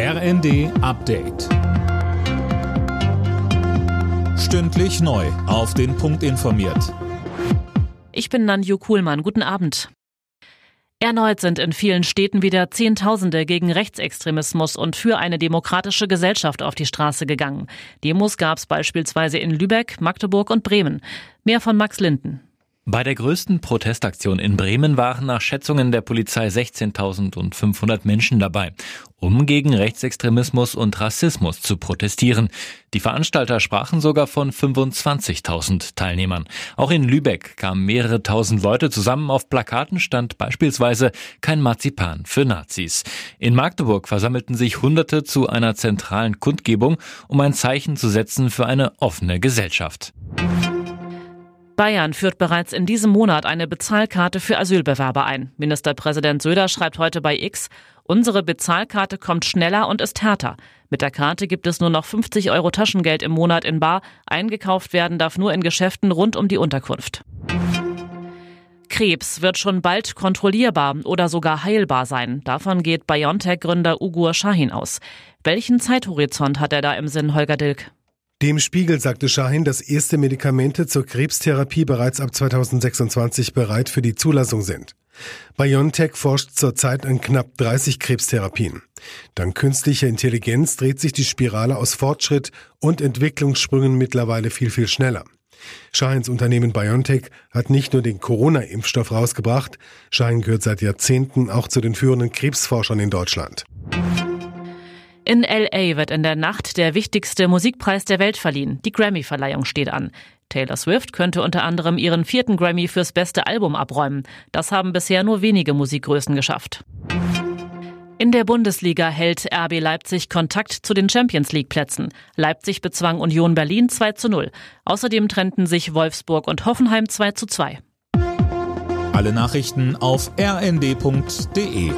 RND Update. Stündlich neu. Auf den Punkt informiert. Ich bin Nanju Kuhlmann. Guten Abend. Erneut sind in vielen Städten wieder Zehntausende gegen Rechtsextremismus und für eine demokratische Gesellschaft auf die Straße gegangen. Demos gab es beispielsweise in Lübeck, Magdeburg und Bremen. Mehr von Max Linden. Bei der größten Protestaktion in Bremen waren nach Schätzungen der Polizei 16.500 Menschen dabei, um gegen Rechtsextremismus und Rassismus zu protestieren. Die Veranstalter sprachen sogar von 25.000 Teilnehmern. Auch in Lübeck kamen mehrere tausend Leute zusammen. Auf Plakaten stand beispielsweise kein Marzipan für Nazis. In Magdeburg versammelten sich Hunderte zu einer zentralen Kundgebung, um ein Zeichen zu setzen für eine offene Gesellschaft. Bayern führt bereits in diesem Monat eine Bezahlkarte für Asylbewerber ein. Ministerpräsident Söder schreibt heute bei X, unsere Bezahlkarte kommt schneller und ist härter. Mit der Karte gibt es nur noch 50 Euro Taschengeld im Monat in Bar. Eingekauft werden darf nur in Geschäften rund um die Unterkunft. Krebs wird schon bald kontrollierbar oder sogar heilbar sein. Davon geht BioNTech-Gründer Ugur Shahin aus. Welchen Zeithorizont hat er da im Sinn, Holger Dilk? Dem Spiegel sagte Shahin, dass erste Medikamente zur Krebstherapie bereits ab 2026 bereit für die Zulassung sind. BioNTech forscht zurzeit an knapp 30 Krebstherapien. Dank künstlicher Intelligenz dreht sich die Spirale aus Fortschritt und Entwicklungssprüngen mittlerweile viel, viel schneller. Shahins Unternehmen BioNTech hat nicht nur den Corona-Impfstoff rausgebracht, Shahin gehört seit Jahrzehnten auch zu den führenden Krebsforschern in Deutschland. In LA wird in der Nacht der wichtigste Musikpreis der Welt verliehen. Die Grammy-Verleihung steht an. Taylor Swift könnte unter anderem ihren vierten Grammy fürs beste Album abräumen. Das haben bisher nur wenige Musikgrößen geschafft. In der Bundesliga hält RB Leipzig Kontakt zu den Champions League Plätzen. Leipzig bezwang Union Berlin 2 zu 0. Außerdem trennten sich Wolfsburg und Hoffenheim 2 zu 2. Alle Nachrichten auf rnd.de